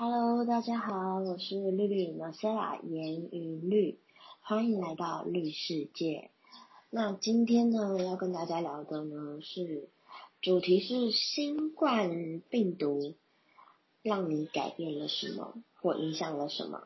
Hello，大家好，我是绿绿 Marcella 严云绿，欢迎来到绿世界。那今天呢，要跟大家聊的呢是主题是新冠病毒让你改变了什么，或影响了什么。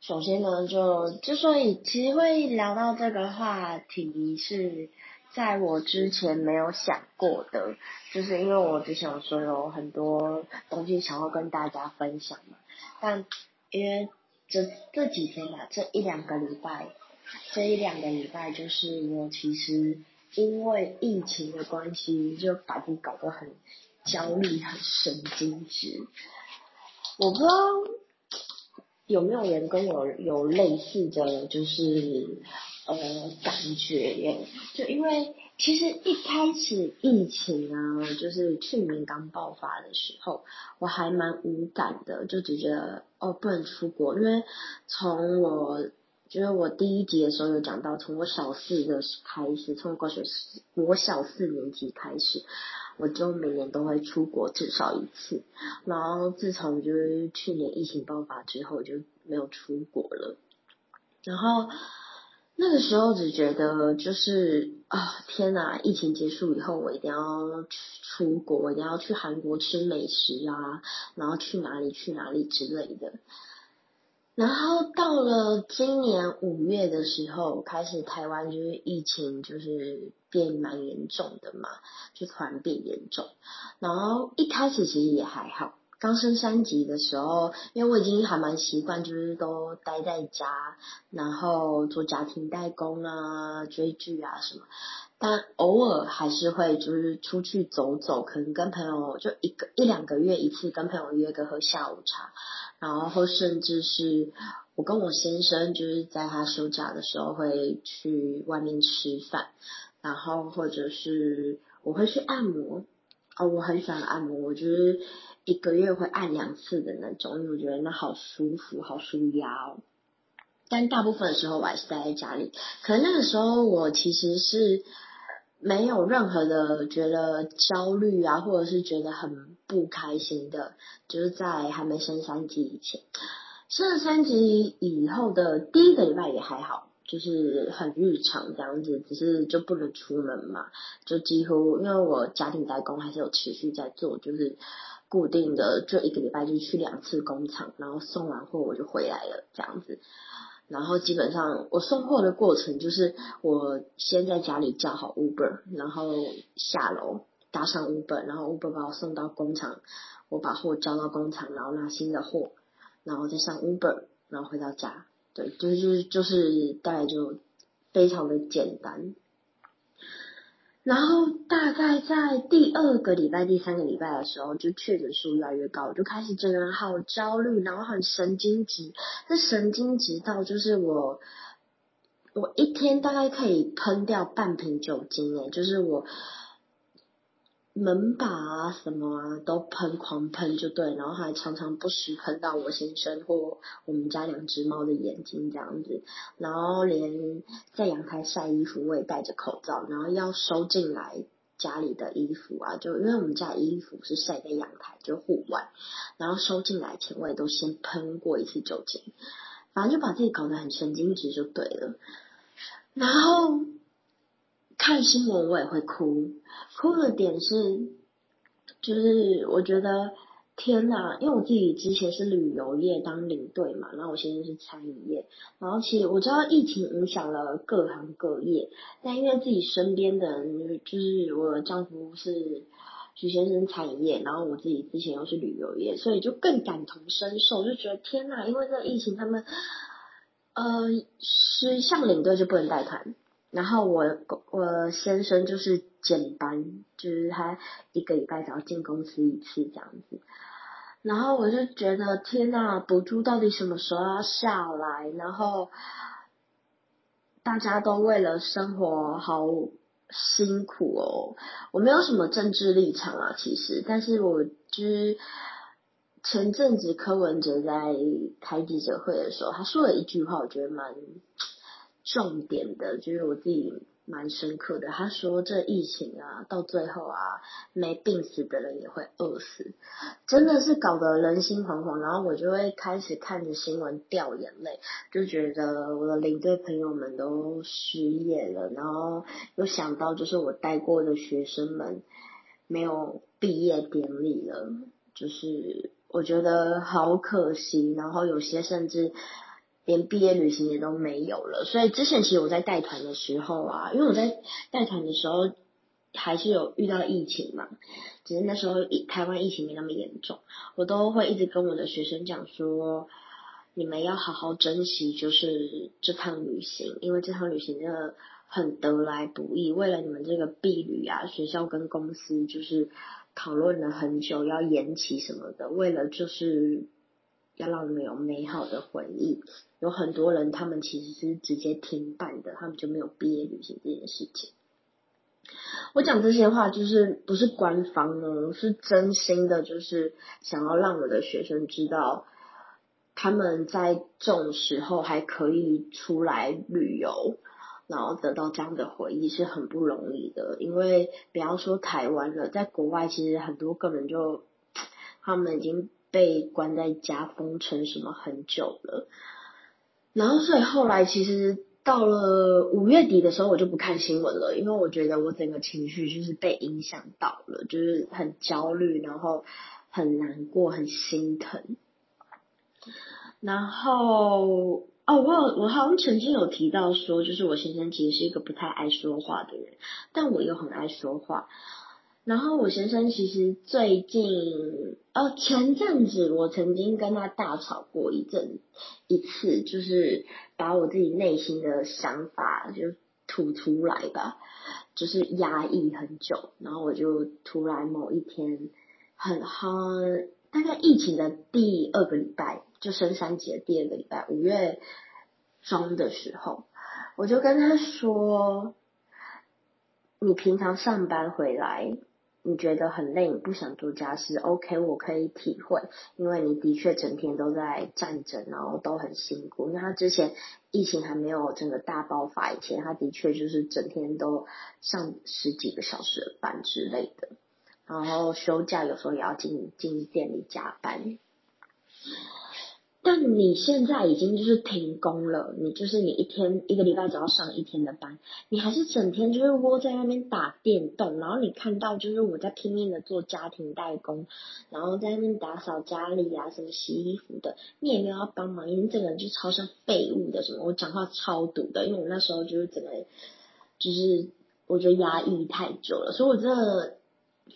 首先呢，就之所以其实会聊到这个话题是。在我之前没有想过的，就是因为我只想说有很多东西想要跟大家分享嘛。但因为这这几天吧，这一两个礼拜，这一两个礼拜，就是我其实因为疫情的关系，就把自己搞得很焦虑、很神经质。我不知道有没有人跟我有类似的就是。呃，觉耶，就因为其实一开始疫情啊，就是去年刚爆发的时候，我还蛮无感的，就只觉得哦不能出国，因为从我就是我第一集的时候有讲到，从我小四的开始，从国学我小四年级开始，我就每年都会出国至少一次，然后自从就是去年疫情爆发之后，就没有出国了，然后。那个时候只觉得就是啊天哪！疫情结束以后，我一定要出国，一定要去韩国吃美食啊，然后去哪里去哪里之类的。然后到了今年五月的时候，开始台湾就是疫情就是变蛮严重的嘛，就突然变严重。然后一开始其实也还好。刚升三级的时候，因为我已经还蛮习惯，就是都待在家，然后做家庭代工啊、追剧啊什么。但偶尔还是会就是出去走走，可能跟朋友就一个一两个月一次，跟朋友约个喝下午茶，然后甚至是我跟我先生就是在他休假的时候会去外面吃饭，然后或者是我会去按摩，哦，我很喜欢按摩，我觉得。一个月会按两次的那种，因为我觉得那好舒服，好舒压哦。但大部分的时候我还是待在家里。可能那个时候我其实是没有任何的觉得焦虑啊，或者是觉得很不开心的，就是在还没升三级以前。升了三级以后的第一个礼拜也还好，就是很日常这样子，只是就不能出门嘛，就几乎因为我家庭代工还是有持续在做，就是。固定的就一个礼拜就去两次工厂，然后送完货我就回来了这样子。然后基本上我送货的过程就是我先在家里叫好 Uber，然后下楼搭上 Uber，然后 Uber 把我送到工厂，我把货交到工厂，然后拿新的货，然后再上 Uber，然后回到家。对，就是就是大概就非常的简单。然后大概在第二个礼拜、第三个礼拜的时候，就确诊数越来越高，我就开始整个人好焦虑，然后很神经质。那神经质到就是我，我一天大概可以喷掉半瓶酒精，诶，就是我。门把啊什么啊都喷狂喷就对，然后还常常不时喷到我先生或我们家两只猫的眼睛这样子，然后连在阳台晒衣服我也戴着口罩，然后要收进来家里的衣服啊，就因为我们家衣服是晒在阳台就户外，然后收进来前我也都先喷过一次酒精，反正就把自己搞得很神经质就对了，然后。看新闻我也会哭，哭的点是，就是我觉得天呐，因为我自己之前是旅游业当领队嘛，然后我现在是餐饮业，然后其实我知道疫情影响了各行各业，但因为自己身边的人，就是我丈夫是徐先生餐饮业，然后我自己之前又是旅游业，所以就更感同身受，就觉得天呐，因为这疫情，他们呃是像领队就不能带团。然后我我先生就是减班，就是他一个礼拜只要进公司一次这样子。然后我就觉得天呐，补助到底什么时候要下来？然后大家都为了生活好辛苦哦。我没有什么政治立场啊，其实，但是我就是前阵子柯文哲在开记者会的时候，他说了一句话，我觉得蛮。重点的就是我自己蛮深刻的。他说这疫情啊，到最后啊，没病死的人也会饿死，真的是搞得人心惶惶。然后我就会开始看着新闻掉眼泪，就觉得我的领队朋友们都失业了，然后又想到就是我带过的学生们没有毕业典礼了，就是我觉得好可惜。然后有些甚至。连毕业旅行也都没有了，所以之前其实我在带团的时候啊，因为我在带团的时候还是有遇到疫情嘛，只是那时候台湾疫情没那么严重，我都会一直跟我的学生讲说，你们要好好珍惜就是这趟旅行，因为这趟旅行真的很得来不易，为了你们这个毕旅啊，学校跟公司就是讨论了很久要延期什么的，为了就是。要让你们有美好的回忆。有很多人，他们其实是直接停办的，他们就没有毕业旅行这件事情。我讲这些话，就是不是官方呢，是真心的，就是想要让我的学生知道，他们在这种时候还可以出来旅游，然后得到这样的回忆是很不容易的。因为不要说台湾了，在国外其实很多根本就他们已经。被关在家封城什么很久了，然后所以后来其实到了五月底的时候，我就不看新闻了，因为我觉得我整个情绪就是被影响到了，就是很焦虑，然后很难过，很心疼。然后哦，我有我好像曾经有提到说，就是我先生其实是一个不太爱说话的人，但我又很爱说话。然后我先生其实最近，呃，前阵子我曾经跟他大吵过一阵一次，就是把我自己内心的想法就吐出来吧，就是压抑很久，然后我就突然某一天很哈，大概疫情的第二个礼拜，就升三级的第二个礼拜，五月中的时候，我就跟他说，你平常上班回来。你觉得很累，你不想做家事，OK，我可以体会，因为你的确整天都在站着，然后都很辛苦。因为他之前疫情还没有整个大爆发以前，他的确就是整天都上十几个小时的班之类的，然后休假有时候也要进进店里加班。但你现在已经就是停工了，你就是你一天一个礼拜只要上一天的班，你还是整天就是窝在那边打电动，然后你看到就是我在拼命的做家庭代工，然后在那边打扫家里啊，什么洗衣服的，你也没有要帮忙，因为这个人就超像废物的什么，我讲话超毒的，因为我那时候就是整个就是我觉得压抑太久了，所以我真的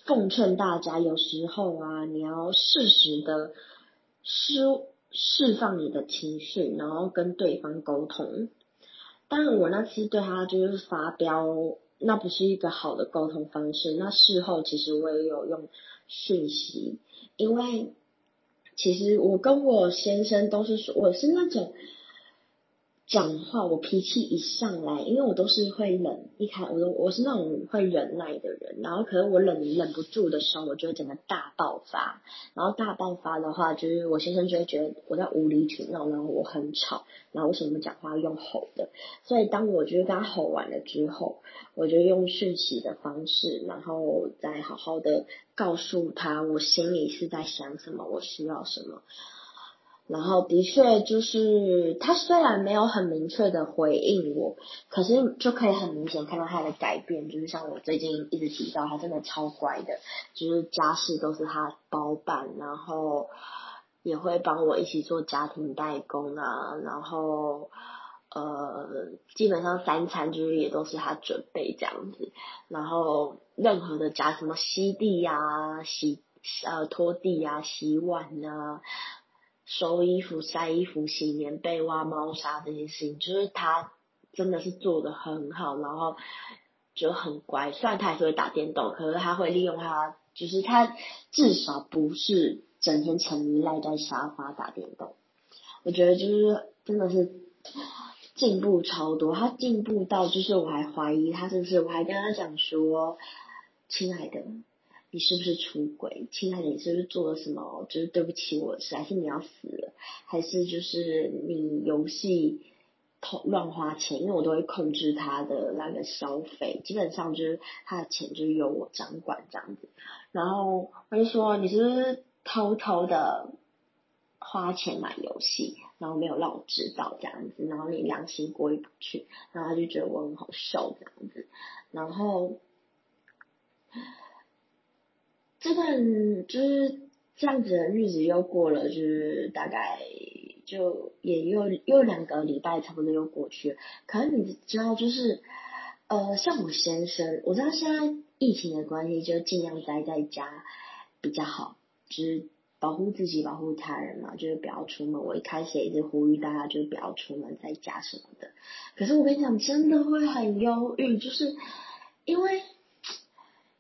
奉劝大家，有时候啊，你要适时的失。释放你的情绪，然后跟对方沟通。但，我那次对他就是发飙，那不是一个好的沟通方式。那事后其实我也有用讯息，因为其实我跟我先生都是说，我是那种。讲话我脾气一上来，因为我都是会忍，一开我都我是那种会忍耐的人，然后可能我忍忍不住的时候，我就会整个大爆发，然后大爆发的话，就是我先生就会觉得我在无理取闹，然后我很吵，然后为什么讲话用吼的？所以当我就是跟他吼完了之后，我就用讯息的方式，然后再好好的告诉他我心里是在想什么，我需要什么。然后的确就是他虽然没有很明确的回应我，可是就可以很明显看到他的改变，就是像我最近一直提到，他真的超乖的，就是家事都是他包办，然后也会帮我一起做家庭代工啊，然后呃基本上三餐就是也都是他准备这样子，然后任何的家什么吸地呀、洗呃拖地呀、洗碗啊。收衣服、晒衣服、洗棉被、挖猫砂这些事情，就是他真的是做的很好，然后就很乖。虽然他还是会打电动，可是他会利用他，就是他至少不是整天沉迷赖在沙发打电动。我觉得就是真的是进步超多，他进步到就是我还怀疑他是不是，我还跟他讲说，亲爱的。你是不是出轨，亲爱的？你是不是做了什么？就是对不起我的事，还是你要死了？还是就是你游戏偷乱花钱，因为我都会控制他的那个消费，基本上就是他的钱就是由我掌管这样子。然后他就说你是不是偷偷的花钱买游戏，然后没有让我知道这样子，然后你良心过意不去，然后他就觉得我很好笑这样子，然后这段就是这样子的日子又过了，就是大概。就也又又两个礼拜，差不多又过去了。可是你知道，就是呃，像我先生，我知道现在疫情的关系，就尽量待在家比较好，就是保护自己，保护他人嘛，就是不要出门。我一开始也一直呼吁大家，就是不要出门，在家什么的。可是我跟你讲，真的会很忧郁，就是因为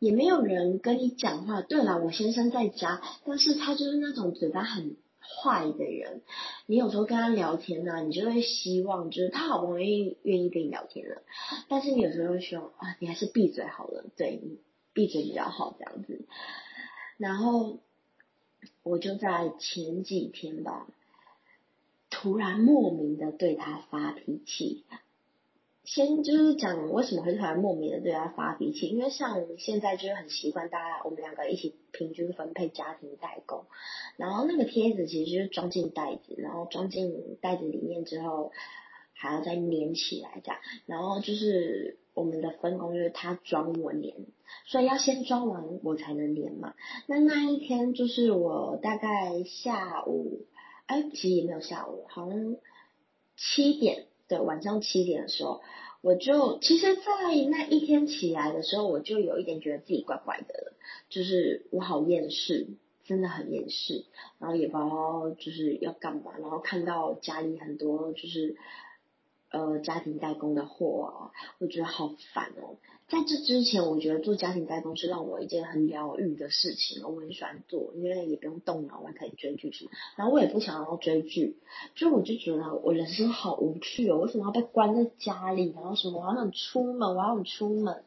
也没有人跟你讲话。对了，我先生在家，但是他就是那种嘴巴很。坏的人，你有时候跟他聊天呢，你就会希望，就是他好不容易愿意跟你聊天了，但是你有时候会希望啊，你还是闭嘴好了，对你闭嘴比较好这样子。然后我就在前几天吧，突然莫名的对他发脾气。先就是讲为什么会突然莫名的对他发脾气，因为像我们现在就是很习惯大家我们两个一起平均分配家庭代工，然后那个贴纸其实就是装进袋子，然后装进袋子里面之后还要再粘起来这样，然后就是我们的分工就是他装我粘，所以要先装完我才能粘嘛。那那一天就是我大概下午，哎，其实也没有下午，好像七点。对，晚上七点的时候，我就其实，在那一天起来的时候，我就有一点觉得自己怪怪的了，就是我好厌世，真的很厌世，然后也不知道就是要干嘛，然后看到家里很多就是。呃，家庭代工的货啊，我觉得好烦哦。在这之前，我觉得做家庭代工是让我一件很疗愈的事情，我很喜欢做，因为也不用动脑，我还可以追剧什么。然后我也不想要追剧，就我就觉得我人生好无趣哦，为什么要被关在家里？然后什么我好想出门，我好想出门。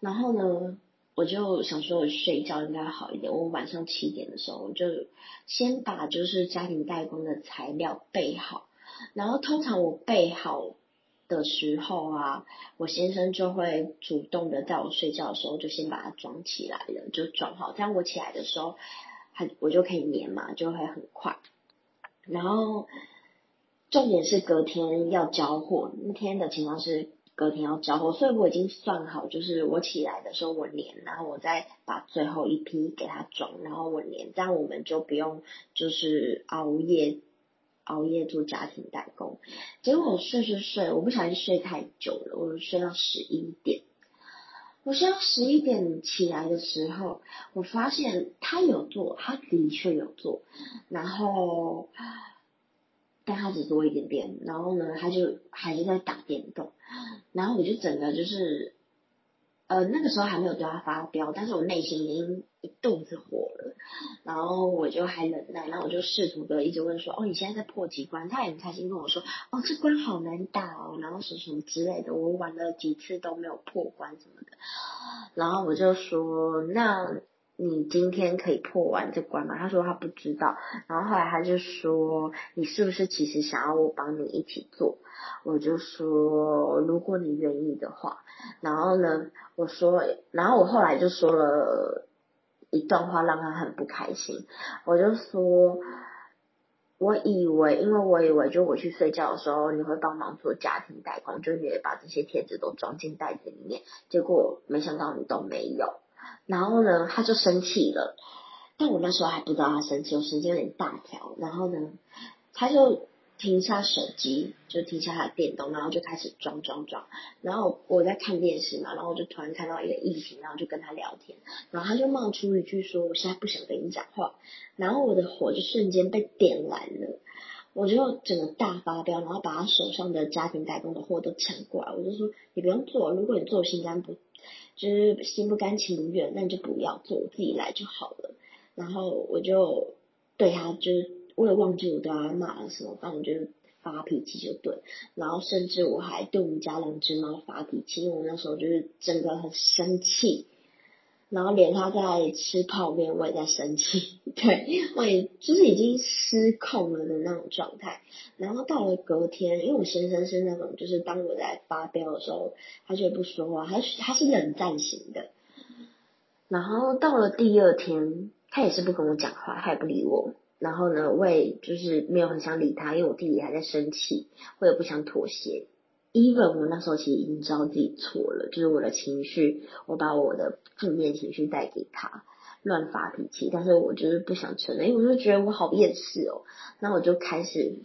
然后呢，我就想说，我睡觉应该好一点。我晚上七点的时候，我就先把就是家庭代工的材料备好。然后通常我备好的时候啊，我先生就会主动的在我睡觉的时候就先把它装起来了，就装好，这样我起来的时候，还我就可以粘嘛，就会很快。然后重点是隔天要交货，那天的情况是隔天要交货，所以我已经算好，就是我起来的时候我粘，然后我再把最后一批给他装，然后我粘，这样我们就不用就是熬夜。熬夜做家庭代工，结果我睡睡睡，我不小心睡太久了，我睡到十一点。我睡到十一点起来的时候，我发现他有做，他的确有做，然后但他只做一点点，然后呢，他就还是在打电动，然后我就整个就是。呃，那个时候还没有对他发飙，但是我内心已经一肚子火了，然后我就还忍耐，然后我就试图的一直问说，哦，你现在在破几关？他也很开心跟我说，哦，这关好难打哦，然后什么什么之类的，我玩了几次都没有破关什么的，然后我就说，那。你今天可以破完这关吗？他说他不知道，然后后来他就说你是不是其实想要我帮你一起做？我就说如果你愿意的话，然后呢，我说，然后我后来就说了一段话让他很不开心，我就说，我以为，因为我以为就我去睡觉的时候你会帮忙做家庭代工，就是你把这些贴纸都装进袋子里面，结果没想到你都没有。然后呢，他就生气了，但我那时候还不知道他生气，我神经有点大条。然后呢，他就停下手机，就停下他的电动，然后就开始装装装。然后我在看电视嘛，然后我就突然看到一个异形，然后就跟他聊天，然后他就冒出一句说：“我现在不想跟你讲话。”然后我的火就瞬间被点燃了，我就整个大发飙，然后把他手上的家庭代工的货都抢过来，我就说：“你不用做，如果你做心肝不。”就是心不甘情不愿，那你就不要做，我自己来就好了。然后我就对他，就是为了忘记我对他骂了什么，反正就是发脾气就对。然后甚至我还对我们家两只猫发脾气，因为我那时候就是真的很生气。然后连他在吃泡面，我也在生气，对，我也就是已经失控了的那种状态。然后到了隔天，因为我先生是那种，就是当我在发飙的时候，他就不说话，他他是冷战型的。然后到了第二天，他也是不跟我讲话，他也不理我。然后呢，我也就是没有很想理他，因为我弟弟还在生气，我也不想妥协。Even 我那时候其实已经知道自己错了，就是我的情绪，我把我的负面情绪带给他，乱发脾气，但是我就是不想承认，因为我就觉得我好厌世哦。那我就开始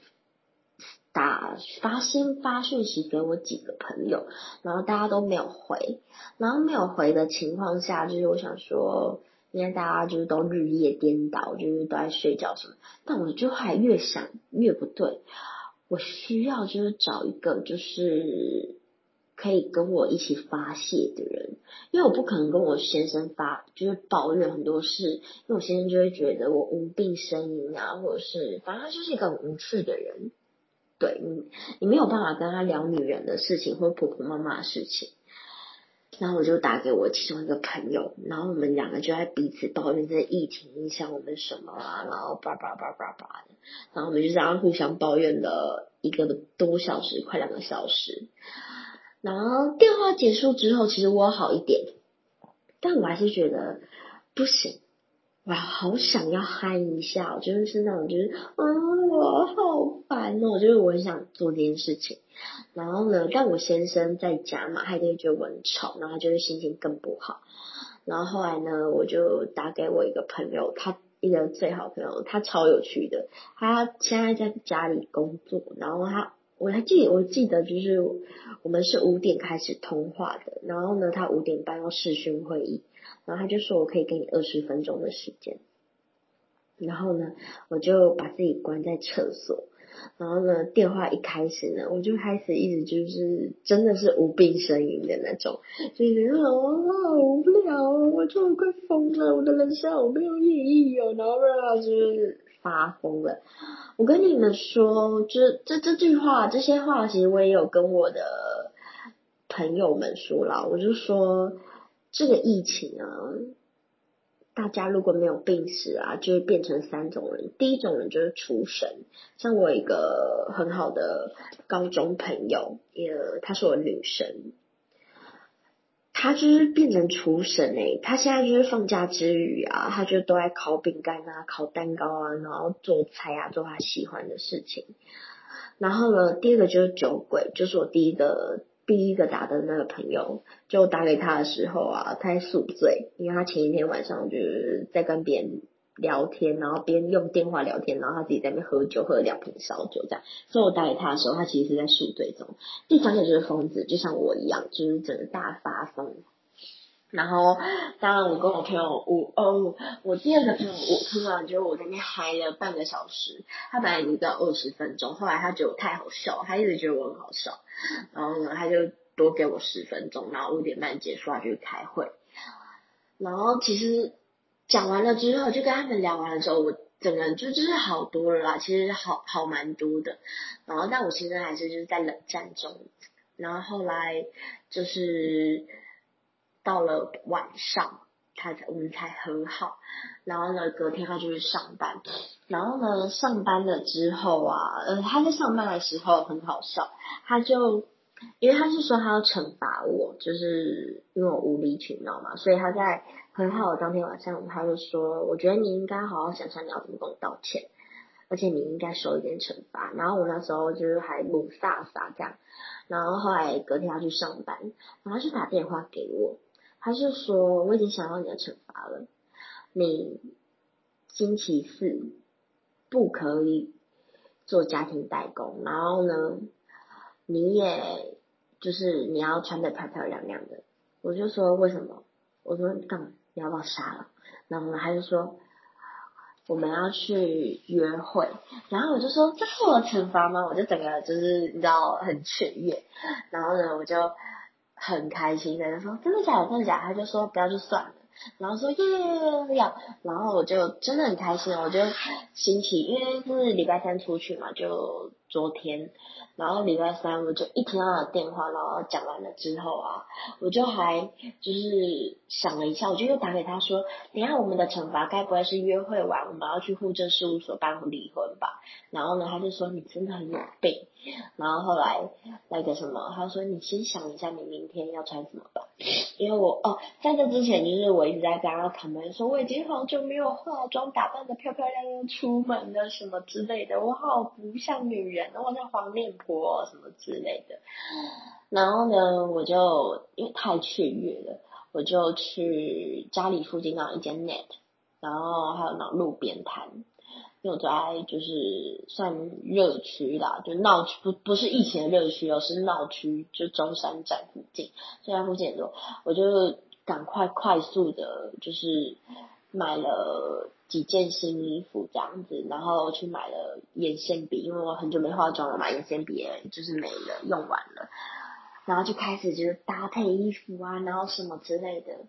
打发先发讯息给我几个朋友，然后大家都没有回，然后没有回的情况下，就是我想说，因为大家就是都日夜颠倒，就是都在睡觉什么，但我就还越想越不对。我需要就是找一个就是可以跟我一起发泄的人，因为我不可能跟我先生发就是抱怨很多事，因为我先生就会觉得我无病呻吟啊，或者是反正他就是一个很无趣的人，对你你没有办法跟他聊女人的事情或婆婆妈妈的事情。然后我就打给我其中一个朋友，然后我们两个就在彼此抱怨这疫情影响我们什么啊，然后叭叭叭叭叭的，然后我们就这样互相抱怨了一个多小时，快两个小时。然后电话结束之后，其实我好一点，但我还是觉得不行。哇，好想要嗨一下，我觉得是那种，就是啊，我好烦哦，就是我很想做这件事情。然后呢，但我先生在家嘛，他就会觉得我很吵，然后他就会心情更不好。然后后来呢，我就打给我一个朋友，他一个最好朋友，他超有趣的，他现在在家里工作，然后他我还记我记得就是我们是五点开始通话的，然后呢，他五点半要视讯会议。然后他就说：“我可以给你二十分钟的时间。”然后呢，我就把自己关在厕所。然后呢，电话一开始呢，我就开始一直就是真的是无病呻吟的那种，就是啊，好无聊，我就快疯了，我的人生好没有意义哦。然后就是发疯了。我跟你们说，这这这句话，这些话其实我也有跟我的朋友们说了，我就说。这个疫情啊，大家如果没有病史啊，就会变成三种人。第一种人就是厨神，像我一个很好的高中朋友，也她是我女神，她就是变成厨神诶。她现在就是放假之余啊，她就都在烤饼干啊、烤蛋糕啊，然后做菜啊，做她喜欢的事情。然后呢，第二个就是酒鬼，就是我第一个。第一个打的那个朋友，就打给他的时候啊，他在宿醉，因为他前一天晚上就是在跟别人聊天，然后边用电话聊天，然后他自己在那边喝酒，喝了两瓶烧酒这样。所以我打给他的时候，他其实是在宿醉中。第三个就是疯子，就像我一样，就是整个大发疯。然后，当然我跟我朋友，我哦，我第二个朋友，我突然觉得我在那嗨了半个小时，他本来已经到二十分钟，后来他觉得我太好笑，他一直觉得我很好笑，然后呢，他就多给我十分钟，然后五点半结束，他就开会。然后其实讲完了之后，就跟他们聊完的时候，我整个人就就是好多了啦，其实好好蛮多的。然后，但我现在还是就是在冷战中。然后后来就是。到了晚上，他才我们才和好，然后呢，隔天他就去上班，然后呢，上班了之后啊，呃，他在上班的时候很好笑，他就因为他是说他要惩罚我，就是因为我无理取闹嘛，所以他在和好的当天晚上，他就说，我觉得你应该好好想想你要怎么跟我道歉，而且你应该受一点惩罚。然后我那时候就是还懵飒飒这样，然后后来隔天他去上班，然后就打电话给我。他就说我已经想到你的惩罚了，你星期四不可以做家庭代工，然后呢，你也就是你要穿的漂漂亮亮的。我就说为什么？我说干嘛？你要把我杀了？然后呢，他就说我们要去约会，然后我就说这是我的惩罚吗？我就整个就是你知道很雀跃，然后呢，我就。很开心的，他说真的假的，真的假的？他就说不要就算了，然后说耶要，然后我就真的很开心，我就星期因为是礼拜三出去嘛，就昨天，然后礼拜三我就一听到他电话，然后讲完了之后啊，我就还就是想了一下，我就又打给他说，等下我们的惩罚该不会是约会完我们要去户政事务所办离婚吧？然后呢，他就说你真的很有病。然后后来那个什么，他说你先想一下你明天要穿什么吧，因为我哦在这之前就是我一直在跟他讨论说我已经好久没有化妆打扮的漂漂亮亮出门了什么之类的，我好不像女人，我像黄面婆什么之类的。然后呢，我就因为太雀跃了，我就去家里附近那一间 net，然后还有那路边摊。因为我在就是算热区啦，就闹区不不是疫情的热区哦，是闹区，就中山站附近，就在附近很多，我就赶快快速的，就是买了几件新衣服这样子，然后去买了眼线笔，因为我很久没化妆了嘛，眼线笔就是没了，用完了，然后就开始就是搭配衣服啊，然后什么之类的。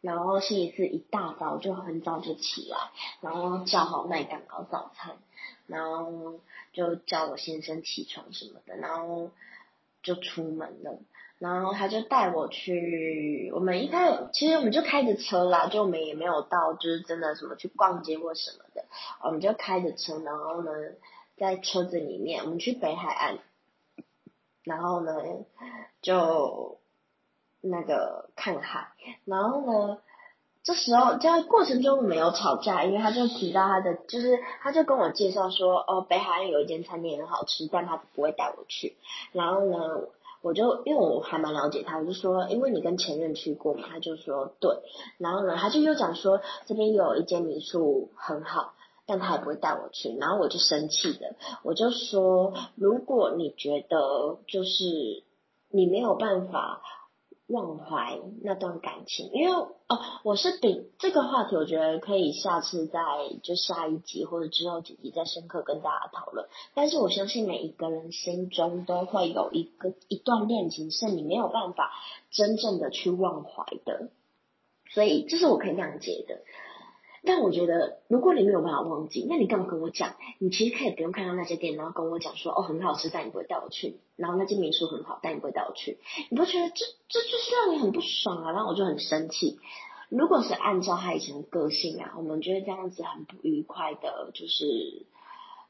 然后星期四一大早就很早就起来，然后叫好麦当劳早餐，然后就叫我先生起床什么的，然后就出门了。然后他就带我去，我们一开始其实我们就开着车啦，就我们也没有到就是真的什么去逛街或什么的，我们就开着车，然后呢在车子里面，我们去北海岸，然后呢就。那个看海，然后呢，这时候在过程中没有吵架，因为他就提到他的，就是他就跟我介绍说，哦，北海岸有一间餐厅很好吃，但他不会带我去。然后呢，我就因为我还蛮了解他，我就说，因为你跟前任去过嘛，他就说对。然后呢，他就又讲说这边有一间民宿很好，但他也不会带我去。然后我就生气的，我就说，如果你觉得就是你没有办法。忘怀那段感情，因为哦，我是比这个话题，我觉得可以下次再就下一集或者之后几集再深刻跟大家讨论。但是我相信每一个人心中都会有一个一段恋情是你没有办法真正的去忘怀的，所以这是我可以谅解的。但我觉得，如果你没有办法忘记，那你干嘛跟我讲？你其实可以不用看到那些店，然后跟我讲说，哦，很好吃，但你不会带我去。然后那间民宿很好，但你不会带我去。你不觉得这这就是让你很不爽啊？然后我就很生气。如果是按照他以前的个性啊，我们觉得这样子很不愉快的，就是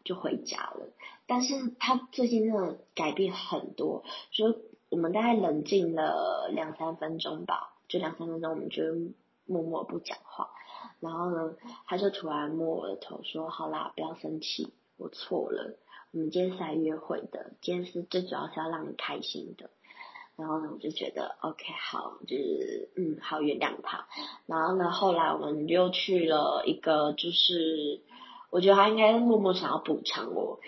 就回家了。但是他最近真的改变很多，就我们大概冷静了两三分钟吧，就两三分钟，我们就默默不讲话。然后呢，他就突然摸我的头说：“好啦，不要生气，我错了。我们今天是来约会的，今天是最主要是要让你开心的。”然后呢，我就觉得 OK，好，就是嗯，好原谅他。然后呢，后来我们又去了一个，就是我觉得他应该默默想要补偿我，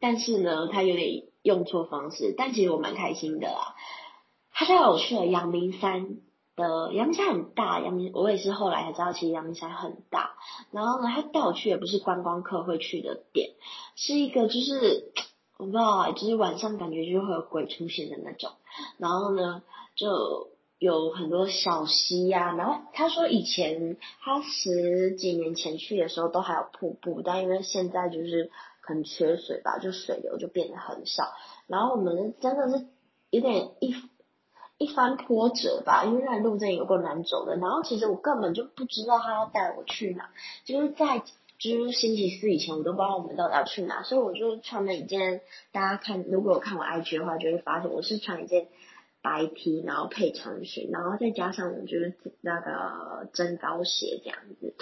但是呢，他有点用错方式。但其实我蛮开心的啦。他带我去了阳明山。的阳明山很大，阳明我也是后来才知道，其实阳明山很大。然后呢，他带我去也不是观光客会去的点，是一个就是我不知道，就是晚上感觉就会有鬼出现的那种。然后呢，就有很多小溪呀。然后他说以前他十几年前去的时候都还有瀑布，但因为现在就是很缺水吧，就水流就变得很少。然后我们真的是有点一。一番波折吧，因为那路真的有够难走的。然后其实我根本就不知道他要带我去哪，就是在就是星期四以前，我都不知道我们到底要去哪，所以我就穿了一件。大家看，如果有看我 IG 的话，就会发现我是穿一件白 T，然后配长裙，然后再加上我就是那个增高鞋这样子。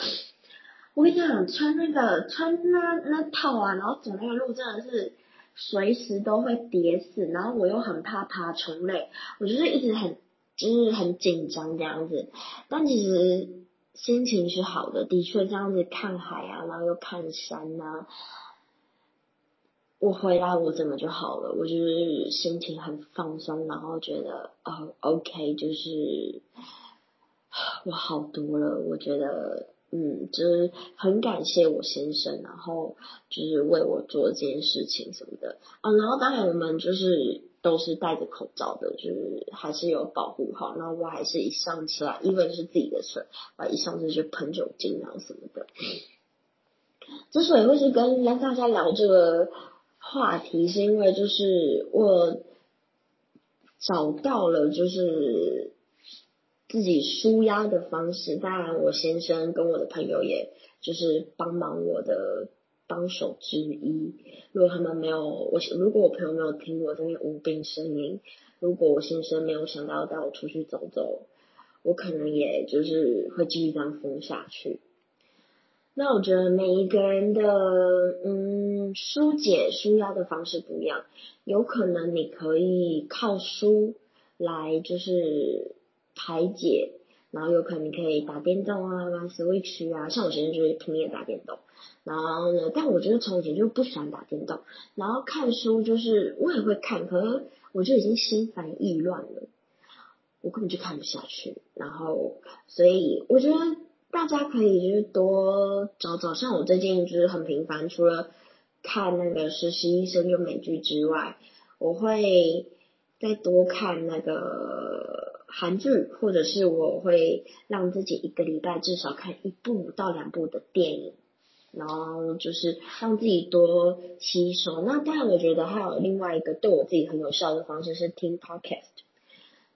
我跟你讲，穿那个穿那那套啊，然后走那个路真的是。随时都会跌死，然后我又很怕爬虫类，我就是一直很就是很紧张这样子。但其实心情是好的，的确这样子看海啊，然后又看山呐，我回来我怎么就好了？我就是心情很放松，然后觉得哦，OK，就是我好多了，我觉得。嗯，就是很感谢我先生，然后就是为我做这件事情什么的啊。然后当然我们就是都是戴着口罩的，就是还是有保护好。然后我还是一上车，因为是自己的车，啊，一上车就喷酒精啊什么的。之所以会是跟跟大家聊这个话题，是因为就是我找到了就是自己舒压的方式。当然，我先生跟我的朋友也就是帮忙我的帮手之一。如果他们没有我，如果我朋友没有听我这边无病呻吟，如果我先生没有想到带我出去走走，我可能也就是会继续这样疯下去。那我觉得每一个人的嗯疏解舒压的方式不一样，有可能你可以靠书来就是排解，然后有可能你可以打电动啊，玩 Switch 啊，像我之前就是拼命打电动，然后呢，但我觉得从前就不喜欢打电动，然后看书就是我也会看，可是我就已经心烦意乱了，我根本就看不下去，然后所以我觉得。大家可以就是多找找，像我最近就是很频繁，除了看那个实习医生就美剧之外，我会再多看那个韩剧，或者是我会让自己一个礼拜至少看一部到两部的电影，然后就是让自己多吸收。那当然，我觉得还有另外一个对我自己很有效的方式是听 podcast，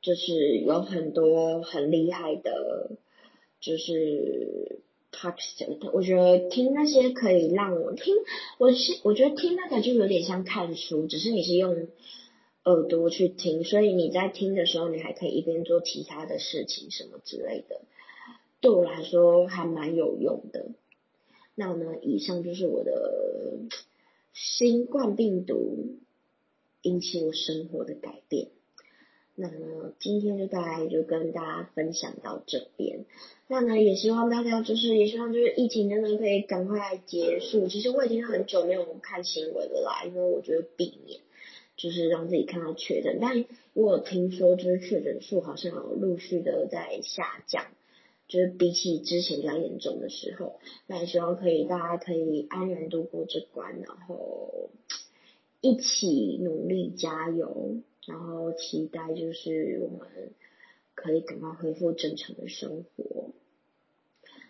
就是有很多很厉害的。就是 podcast，我觉得听那些可以让我听，我是我觉得听那个就有点像看书，只是你是用耳朵去听，所以你在听的时候，你还可以一边做其他的事情什么之类的，对我来说还蛮有用的。那呢，以上就是我的新冠病毒引起我生活的改变。那呢，今天就大概就跟大家分享到这边。那呢，也希望大家就是，也希望就是疫情真的可以赶快结束。其实我已经很久没有看新闻了啦，因为我觉得避免就是让自己看到确诊。但我有听说就是确诊数好像有陆续的在下降，就是比起之前比较严重的时候。那也希望可以大家可以安然度过这关，然后一起努力加油。然后期待就是我们可以赶快恢复正常的生活。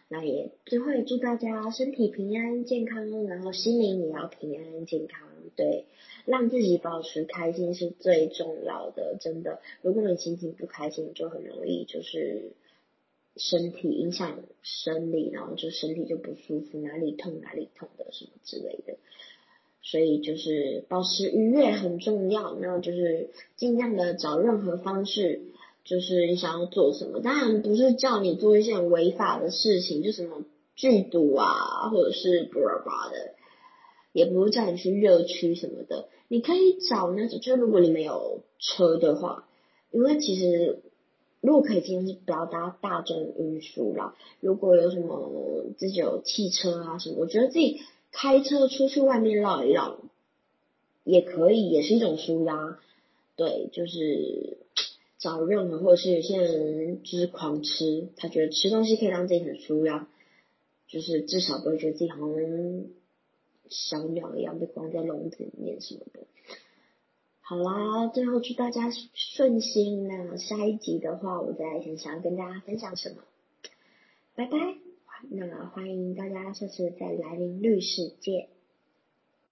那也最后也祝大家身体平安健康，然后心灵也要平安健康。对，让自己保持开心是最重要的，真的。如果你心情不开心，就很容易就是身体影响生理，然后就身体就不舒服，哪里痛哪里痛的什么之类的。所以就是保持愉悦很重要，那就是尽量的找任何方式，就是你想要做什么，当然不是叫你做一些违法的事情，就什么剧毒啊，或者是巴拉巴拉的，也不是叫你去热区什么的。你可以找那种，就是如果你没有车的话，因为其实如果可以，尽量是不要搭大众运输啦。如果有什么自己有汽车啊什么，我觉得自己。开车出去外面绕一绕，也可以，也是一种舒压。对，就是找任何，或者是有些人就是狂吃，他觉得吃东西可以让自己很舒压，就是至少不会觉得自己好像小鸟一样被关在笼子里面什么的。好啦，最后祝大家顺心。那下一集的话，我再想想跟大家分享什么。拜拜。那欢迎大家下次再来临绿世界。